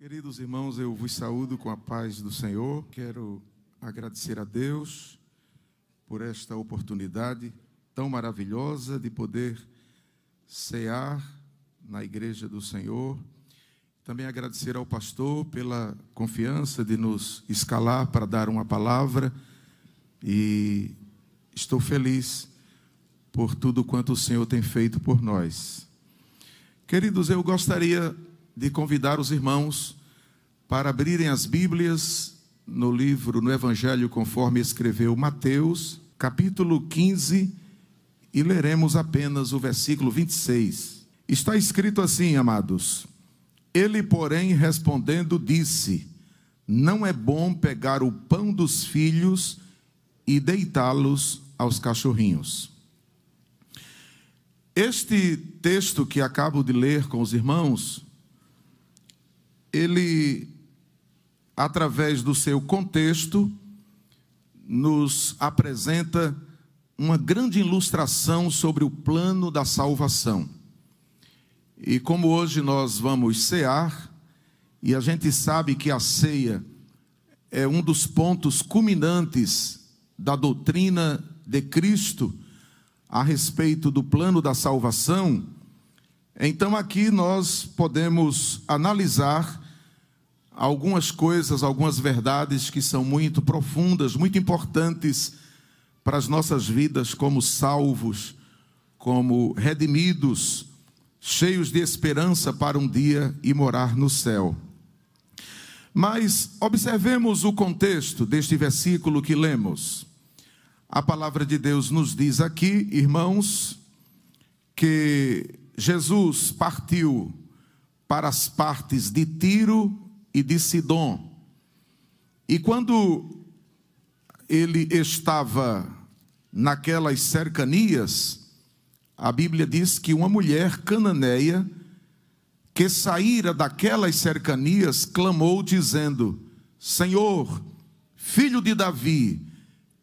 Queridos irmãos, eu vos saúdo com a paz do Senhor. Quero agradecer a Deus por esta oportunidade tão maravilhosa de poder cear na igreja do Senhor. Também agradecer ao pastor pela confiança de nos escalar para dar uma palavra e estou feliz por tudo quanto o Senhor tem feito por nós. Queridos, eu gostaria de convidar os irmãos para abrirem as Bíblias no livro, no Evangelho, conforme escreveu Mateus, capítulo 15, e leremos apenas o versículo 26. Está escrito assim, amados: Ele, porém, respondendo, disse: Não é bom pegar o pão dos filhos e deitá-los aos cachorrinhos. Este texto que acabo de ler com os irmãos ele, através do seu contexto, nos apresenta uma grande ilustração sobre o plano da salvação. E como hoje nós vamos cear, e a gente sabe que a ceia é um dos pontos culminantes da doutrina de Cristo a respeito do plano da salvação, então aqui nós podemos analisar algumas coisas, algumas verdades que são muito profundas, muito importantes para as nossas vidas como salvos, como redimidos, cheios de esperança para um dia e morar no céu. Mas observemos o contexto deste versículo que lemos. A palavra de Deus nos diz aqui, irmãos, que Jesus partiu para as partes de Tiro e de Sidom. E quando ele estava naquelas cercanias, a Bíblia diz que uma mulher cananeia que saíra daquelas cercanias clamou dizendo: Senhor, filho de Davi,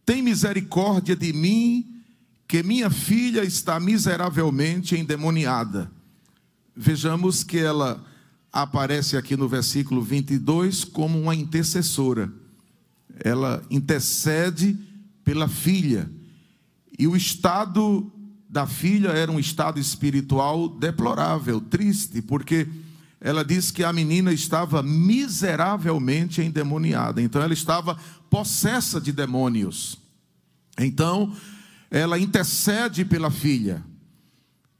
tem misericórdia de mim que minha filha está miseravelmente endemoniada. Vejamos que ela aparece aqui no versículo 22 como uma intercessora. Ela intercede pela filha. E o estado da filha era um estado espiritual deplorável, triste, porque ela diz que a menina estava miseravelmente endemoniada. Então ela estava possessa de demônios. Então, ela intercede pela filha.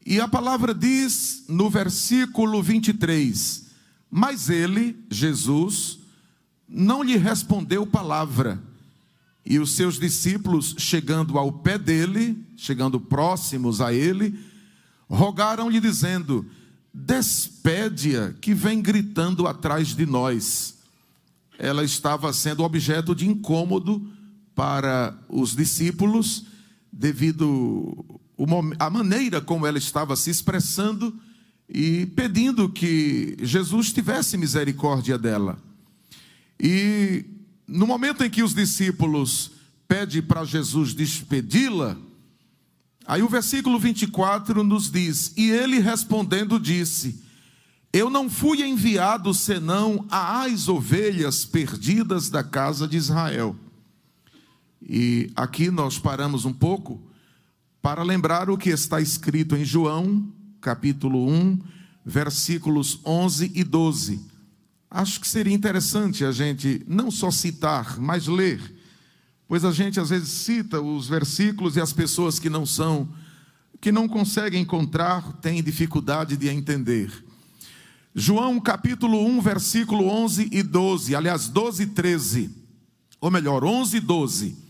E a palavra diz no versículo 23: Mas ele, Jesus, não lhe respondeu palavra. E os seus discípulos, chegando ao pé dele, chegando próximos a ele, rogaram-lhe, dizendo: Despede-a, que vem gritando atrás de nós. Ela estava sendo objeto de incômodo para os discípulos devido à maneira como ela estava se expressando e pedindo que Jesus tivesse misericórdia dela. E no momento em que os discípulos pedem para Jesus despedi-la, aí o versículo 24 nos diz: E ele respondendo disse: Eu não fui enviado senão às ovelhas perdidas da casa de Israel. E aqui nós paramos um pouco para lembrar o que está escrito em João, capítulo 1, versículos 11 e 12. Acho que seria interessante a gente não só citar, mas ler, pois a gente às vezes cita os versículos e as pessoas que não são, que não conseguem encontrar, têm dificuldade de entender. João capítulo 1, versículo 11 e 12, aliás, 12 e 13, ou melhor, 11 e 12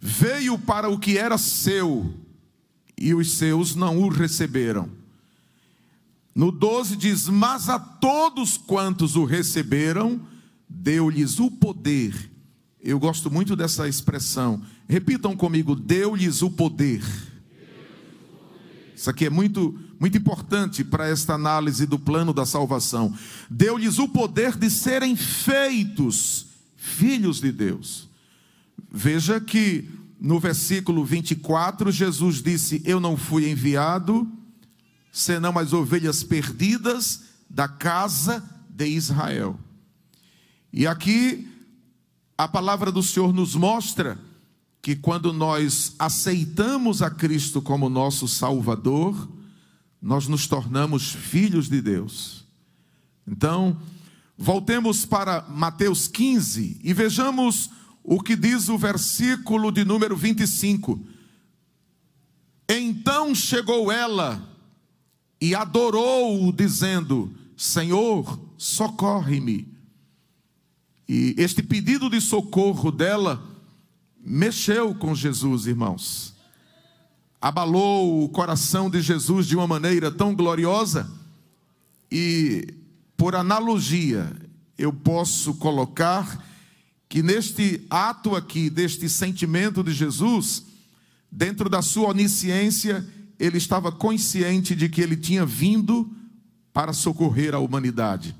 veio para o que era seu, e os seus não o receberam. No 12 diz: Mas a todos quantos o receberam, deu-lhes o poder. Eu gosto muito dessa expressão. Repitam comigo: deu-lhes o poder. Isso aqui é muito, muito importante para esta análise do plano da salvação. Deu-lhes o poder de serem feitos filhos de Deus. Veja que no versículo 24, Jesus disse: Eu não fui enviado, senão as ovelhas perdidas da casa de Israel. E aqui a palavra do Senhor nos mostra que quando nós aceitamos a Cristo como nosso Salvador, nós nos tornamos filhos de Deus. Então, voltemos para Mateus 15 e vejamos o que diz o versículo de número 25. Então chegou ela e adorou-o, dizendo: Senhor, socorre-me. E este pedido de socorro dela mexeu com Jesus, irmãos. Abalou o coração de Jesus de uma maneira tão gloriosa e, por analogia, eu posso colocar que neste ato aqui, deste sentimento de Jesus, dentro da sua onisciência, ele estava consciente de que ele tinha vindo para socorrer a humanidade.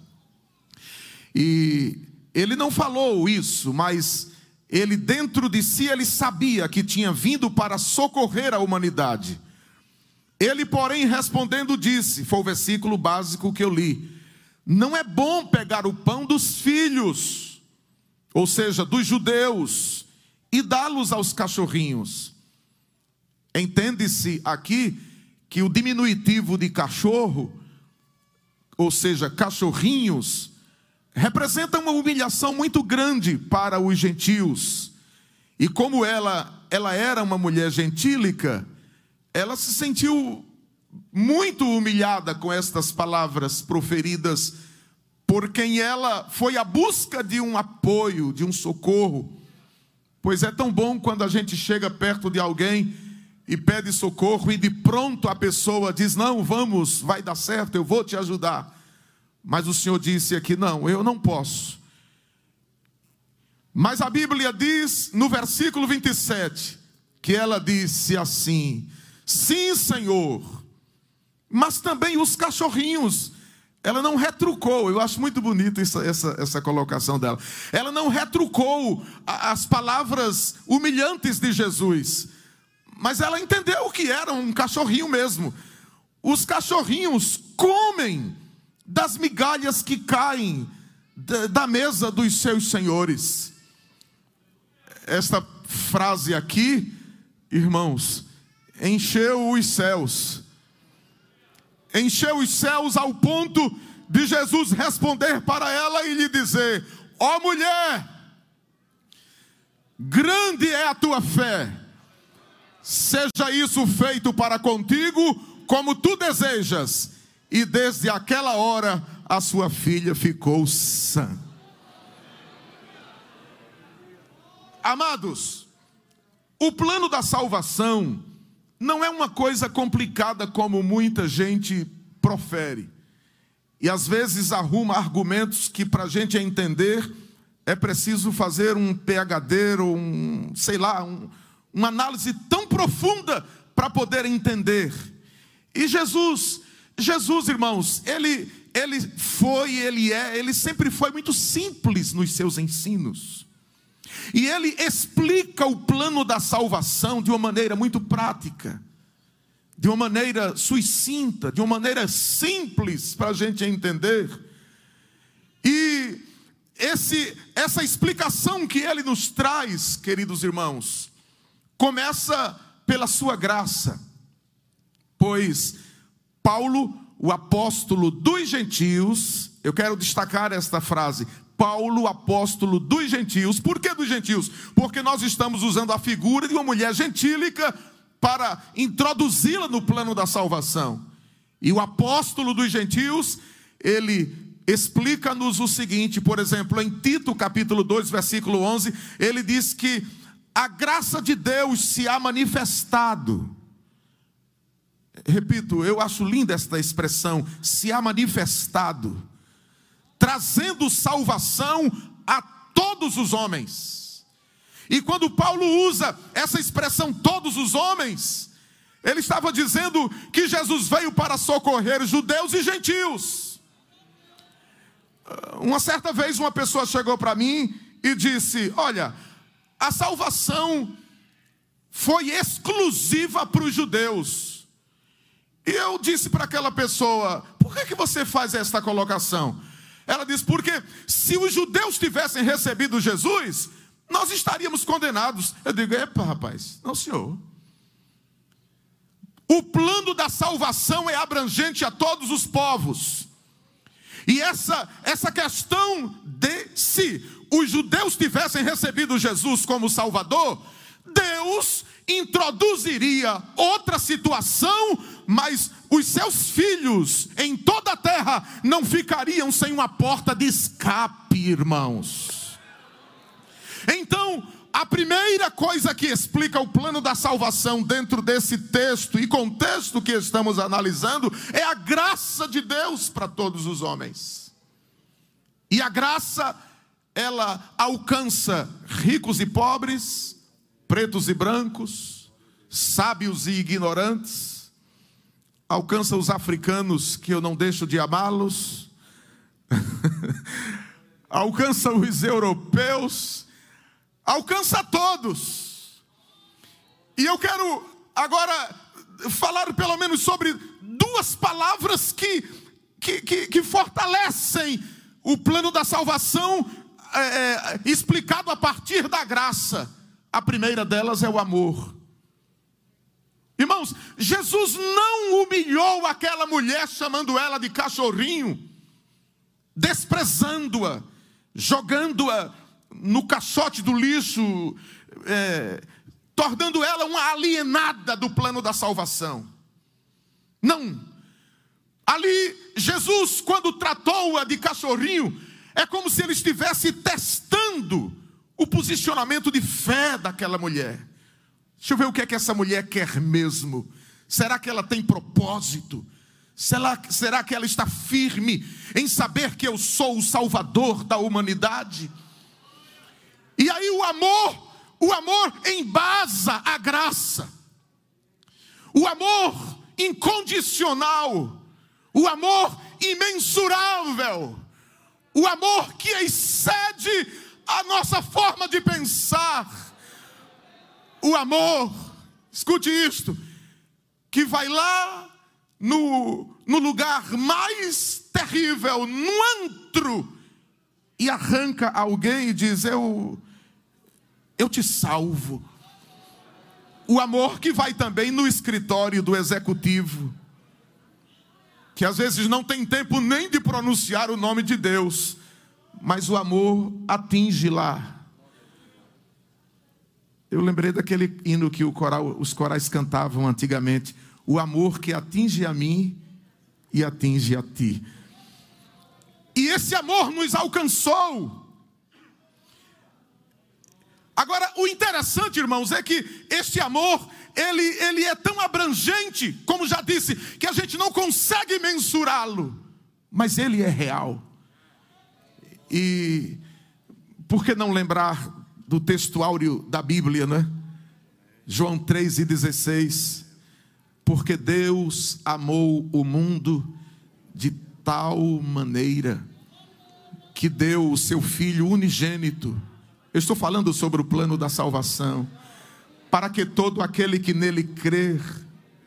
E ele não falou isso, mas ele dentro de si ele sabia que tinha vindo para socorrer a humanidade. Ele, porém, respondendo disse, foi o versículo básico que eu li: Não é bom pegar o pão dos filhos, ou seja, dos judeus, e dá-los aos cachorrinhos. Entende-se aqui que o diminutivo de cachorro, ou seja, cachorrinhos, representa uma humilhação muito grande para os gentios. E como ela, ela era uma mulher gentílica, ela se sentiu muito humilhada com estas palavras proferidas por quem ela foi à busca de um apoio, de um socorro. Pois é tão bom quando a gente chega perto de alguém e pede socorro, e de pronto a pessoa diz: Não, vamos, vai dar certo, eu vou te ajudar. Mas o Senhor disse aqui: Não, eu não posso. Mas a Bíblia diz no versículo 27 que ela disse assim: Sim, Senhor, mas também os cachorrinhos. Ela não retrucou, eu acho muito bonito essa, essa, essa colocação dela. Ela não retrucou as palavras humilhantes de Jesus mas ela entendeu que era um cachorrinho mesmo. Os cachorrinhos comem das migalhas que caem da mesa dos seus senhores. Esta frase aqui, irmãos, encheu os céus. Encheu os céus ao ponto de Jesus responder para ela e lhe dizer: Ó oh, mulher, grande é a tua fé seja isso feito para contigo como tu desejas. E desde aquela hora a sua filha ficou sã. Amados, o plano da salvação não é uma coisa complicada como muita gente profere. E às vezes arruma argumentos que para a gente entender é preciso fazer um PhD ou um, sei lá, um, uma análise tão profunda para poder entender. E Jesus, Jesus, irmãos, ele ele foi, ele é, ele sempre foi muito simples nos seus ensinos. E ele explica o plano da salvação de uma maneira muito prática, de uma maneira sucinta, de uma maneira simples para a gente entender. E esse, essa explicação que ele nos traz, queridos irmãos, Começa pela sua graça, pois Paulo, o apóstolo dos gentios, eu quero destacar esta frase, Paulo, apóstolo dos gentios. Por que dos gentios? Porque nós estamos usando a figura de uma mulher gentílica para introduzi-la no plano da salvação. E o apóstolo dos gentios, ele explica-nos o seguinte, por exemplo, em Tito capítulo 2, versículo 11, ele diz que a graça de Deus se há manifestado. Repito, eu acho linda esta expressão, se há manifestado, trazendo salvação a todos os homens. E quando Paulo usa essa expressão todos os homens, ele estava dizendo que Jesus veio para socorrer judeus e gentios. Uma certa vez uma pessoa chegou para mim e disse: Olha, a salvação foi exclusiva para os judeus. E eu disse para aquela pessoa: por que, que você faz esta colocação? Ela diz: porque se os judeus tivessem recebido Jesus, nós estaríamos condenados. Eu digo: epa, rapaz, não, senhor. O plano da salvação é abrangente a todos os povos. E essa, essa questão de se os judeus tivessem recebido Jesus como Salvador, Deus introduziria outra situação, mas os seus filhos em toda a terra não ficariam sem uma porta de escape, irmãos. Então, a primeira coisa que explica o plano da salvação dentro desse texto e contexto que estamos analisando é a graça de Deus para todos os homens. E a graça, ela alcança ricos e pobres, pretos e brancos, sábios e ignorantes, alcança os africanos, que eu não deixo de amá-los, alcança os europeus, alcança todos. E eu quero agora falar pelo menos sobre duas palavras que, que, que, que fortalecem o plano da salvação é, é explicado a partir da graça. A primeira delas é o amor. Irmãos, Jesus não humilhou aquela mulher chamando ela de cachorrinho, desprezando-a, jogando-a no caixote do lixo, é, tornando ela uma alienada do plano da salvação. Não. Ali, Jesus, quando tratou-a de cachorrinho, é como se ele estivesse testando o posicionamento de fé daquela mulher. Deixa eu ver o que é que essa mulher quer mesmo. Será que ela tem propósito? Será, será que ela está firme em saber que eu sou o Salvador da humanidade? E aí o amor, o amor embasa a graça, o amor incondicional, o amor imensurável, o amor que excede a nossa forma de pensar. O amor, escute isto, que vai lá no, no lugar mais terrível, no antro, e arranca alguém e diz: Eu, eu te salvo. O amor que vai também no escritório do executivo, que às vezes não tem tempo nem de pronunciar o nome de Deus, mas o amor atinge lá. Eu lembrei daquele hino que coral, os corais cantavam antigamente: o amor que atinge a mim e atinge a ti. E esse amor nos alcançou. Agora, o interessante, irmãos, é que este amor, ele, ele é tão abrangente, como já disse, que a gente não consegue mensurá-lo, mas ele é real. E por que não lembrar do texto áureo da Bíblia, né? João 3,16. Porque Deus amou o mundo de tal maneira que deu o seu Filho unigênito. Eu estou falando sobre o plano da salvação, para que todo aquele que nele crer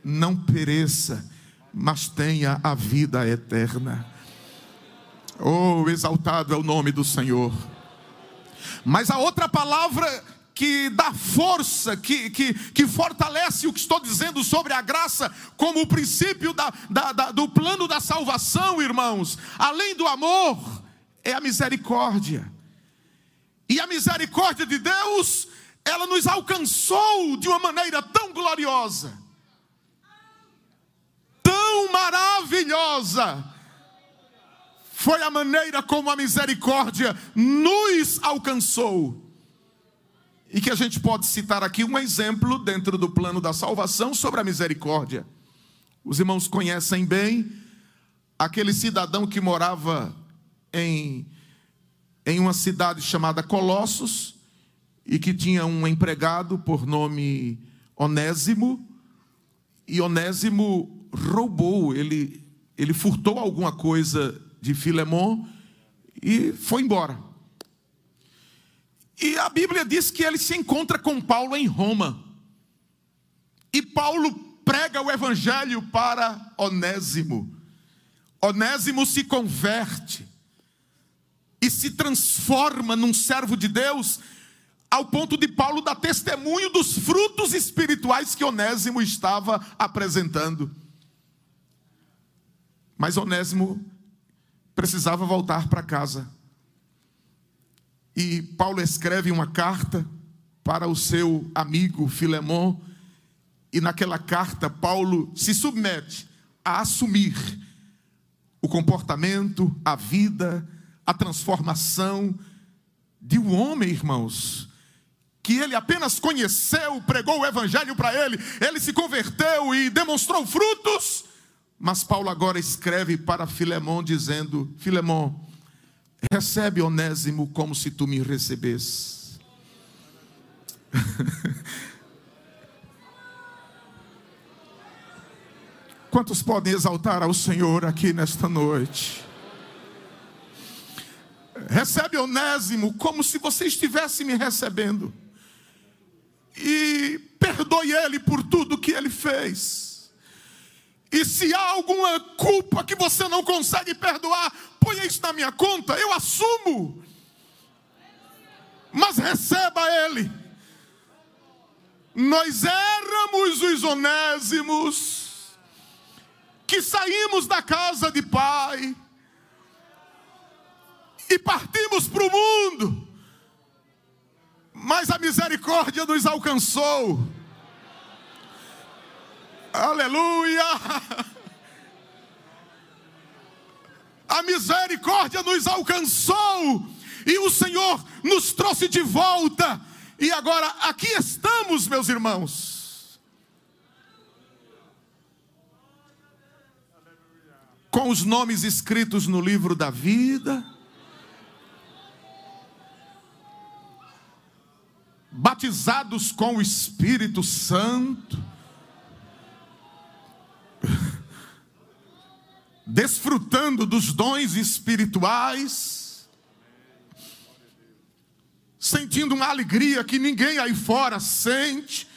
não pereça, mas tenha a vida eterna. Oh, exaltado é o nome do Senhor. Mas a outra palavra que dá força, que, que, que fortalece o que estou dizendo sobre a graça, como o princípio da, da, da, do plano da salvação, irmãos, além do amor, é a misericórdia. E a misericórdia de Deus, ela nos alcançou de uma maneira tão gloriosa, tão maravilhosa, foi a maneira como a misericórdia nos alcançou. E que a gente pode citar aqui um exemplo dentro do plano da salvação sobre a misericórdia. Os irmãos conhecem bem aquele cidadão que morava em, em uma cidade chamada Colossos e que tinha um empregado por nome Onésimo, e Onésimo roubou, ele, ele furtou alguma coisa de Filemon e foi embora. E a Bíblia diz que ele se encontra com Paulo em Roma. E Paulo prega o evangelho para Onésimo. Onésimo se converte. e se transforma num servo de Deus, ao ponto de Paulo dar testemunho dos frutos espirituais que Onésimo estava apresentando. Mas Onésimo precisava voltar para casa. E Paulo escreve uma carta para o seu amigo Filemão, e naquela carta Paulo se submete a assumir o comportamento, a vida, a transformação de um homem, irmãos, que ele apenas conheceu, pregou o evangelho para ele, ele se converteu e demonstrou frutos. Mas Paulo agora escreve para Filemão dizendo: Filemão, recebe Onésimo como se tu me recebesses. Quantos podem exaltar ao Senhor aqui nesta noite? Recebe Onésimo como se você estivesse me recebendo. E perdoe ele por tudo que ele fez. E se há alguma culpa que você não consegue perdoar, ponha isso na minha conta, eu assumo. Mas receba ele. Nós éramos os onésimos que saímos da casa de pai e partimos para o mundo, mas a misericórdia nos alcançou. Aleluia! A misericórdia nos alcançou e o Senhor nos trouxe de volta. E agora aqui estamos, meus irmãos. Com os nomes escritos no livro da vida batizados com o Espírito Santo, desfrutando dos dons espirituais, sentindo uma alegria que ninguém aí fora sente,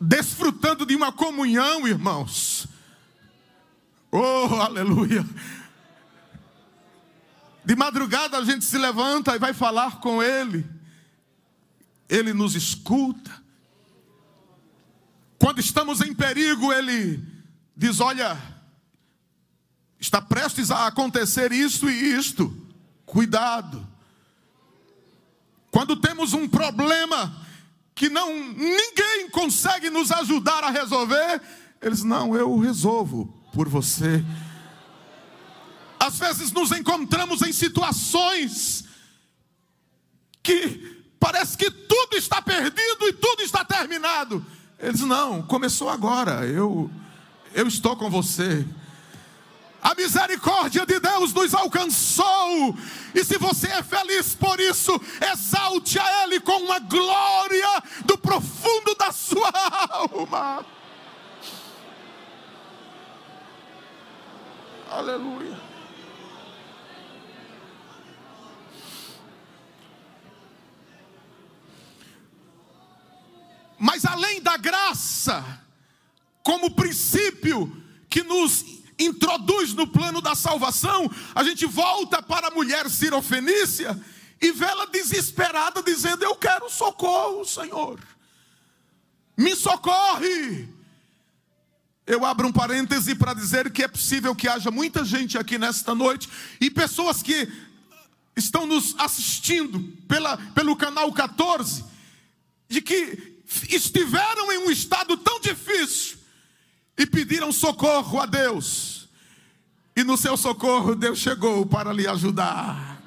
desfrutando de uma comunhão, irmãos. Oh, aleluia! De madrugada a gente se levanta e vai falar com Ele. Ele nos escuta. Quando estamos em perigo, Ele diz: Olha, está prestes a acontecer isto e isto, cuidado. Quando temos um problema que não ninguém consegue nos ajudar a resolver, eles não, eu resolvo por você. Às vezes nos encontramos em situações que Parece que tudo está perdido e tudo está terminado. Eles não, começou agora. Eu eu estou com você. A misericórdia de Deus nos alcançou. E se você é feliz por isso, exalte a Ele com uma glória do profundo da sua alma. Aleluia. Mas além da graça, como princípio que nos introduz no plano da salvação, a gente volta para a mulher sirofenícia e vê ela desesperada, dizendo: Eu quero socorro, Senhor, me socorre. Eu abro um parêntese para dizer que é possível que haja muita gente aqui nesta noite e pessoas que estão nos assistindo pela, pelo canal 14, de que estiveram em um estado tão difícil e pediram socorro a Deus. E no seu socorro, Deus chegou para lhe ajudar.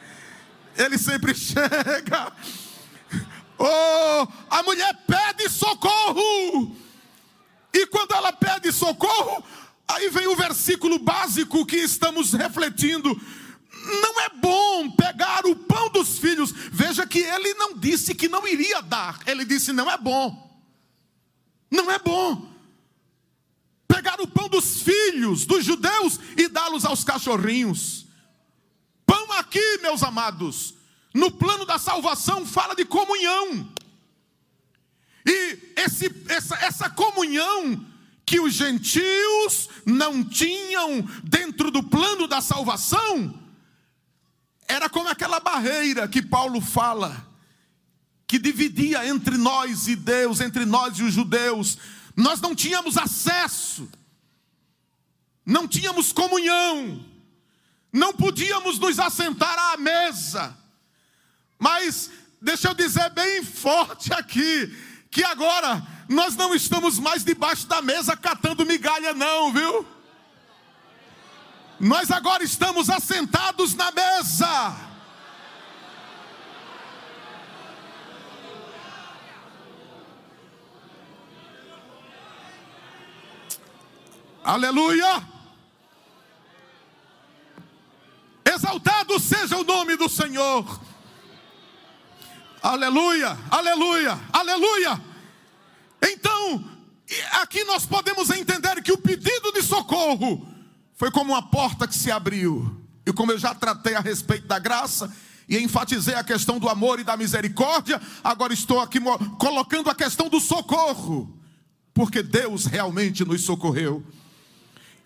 Ele sempre chega. Oh, a mulher pede socorro. E quando ela pede socorro, aí vem o versículo básico que estamos refletindo não é bom pegar o pão dos filhos. Veja que ele não disse que não iria dar, ele disse: não é bom. Não é bom pegar o pão dos filhos dos judeus e dá-los aos cachorrinhos. Pão aqui, meus amados, no plano da salvação fala de comunhão. E esse, essa, essa comunhão que os gentios não tinham dentro do plano da salvação, era como aquela barreira que Paulo fala, que dividia entre nós e Deus, entre nós e os judeus. Nós não tínhamos acesso, não tínhamos comunhão, não podíamos nos assentar à mesa. Mas deixa eu dizer bem forte aqui, que agora nós não estamos mais debaixo da mesa catando migalha, não, viu? Nós agora estamos assentados na mesa. Aleluia! Exaltado seja o nome do Senhor. Aleluia, aleluia, aleluia. Então, aqui nós podemos entender que o pedido de socorro foi como uma porta que se abriu. E como eu já tratei a respeito da graça e enfatizei a questão do amor e da misericórdia, agora estou aqui colocando a questão do socorro, porque Deus realmente nos socorreu.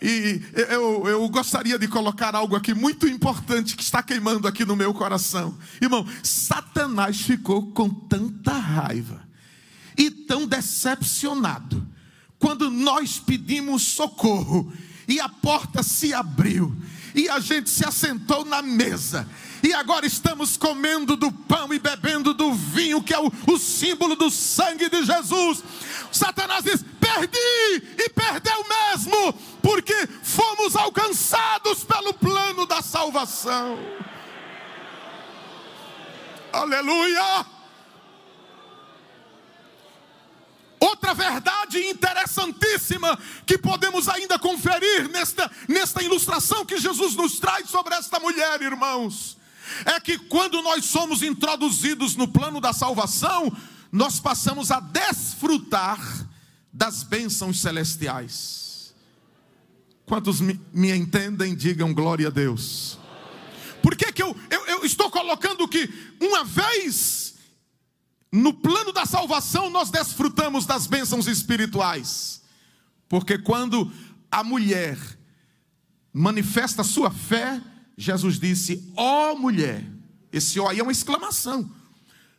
E eu, eu gostaria de colocar algo aqui muito importante que está queimando aqui no meu coração. Irmão, Satanás ficou com tanta raiva e tão decepcionado quando nós pedimos socorro e a porta se abriu, e a gente se assentou na mesa, e agora estamos comendo do pão e bebendo do vinho, que é o, o símbolo do sangue de Jesus. Satanás diz: perdi, e perdeu mesmo, porque fomos alcançados pelo plano da salvação. Aleluia! Outra verdade interessantíssima que podemos ainda conferir nesta, nesta ilustração que Jesus nos traz sobre esta mulher, irmãos, é que quando nós somos introduzidos no plano da salvação, nós passamos a desfrutar das bênçãos celestiais. Quantos me, entendem, digam glória a Deus. Por que, que eu, eu, eu estou colocando que uma vez no plano da salvação, nós desfrutamos das bênçãos espirituais. Porque quando a mulher manifesta sua fé, Jesus disse: Ó oh, mulher, esse ó aí é uma exclamação.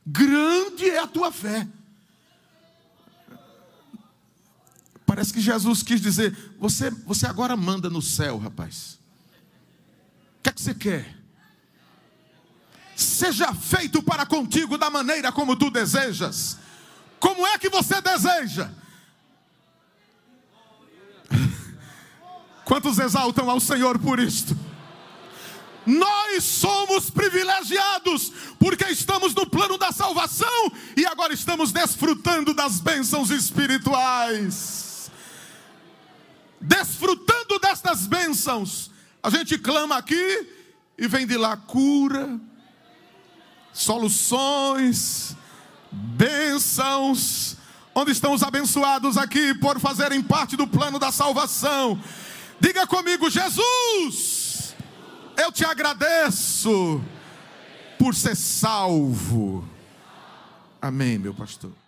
Grande é a tua fé. Parece que Jesus quis dizer: Você, você agora manda no céu, rapaz. O que é que você quer? seja feito para contigo da maneira como tu desejas. Como é que você deseja? Quantos exaltam ao Senhor por isto? Nós somos privilegiados, porque estamos no plano da salvação e agora estamos desfrutando das bênçãos espirituais. Desfrutando destas bênçãos, a gente clama aqui e vem de lá cura, soluções, bênçãos. Onde estão os abençoados aqui por fazerem parte do plano da salvação? Diga comigo, Jesus, eu te agradeço por ser salvo. Amém, meu pastor.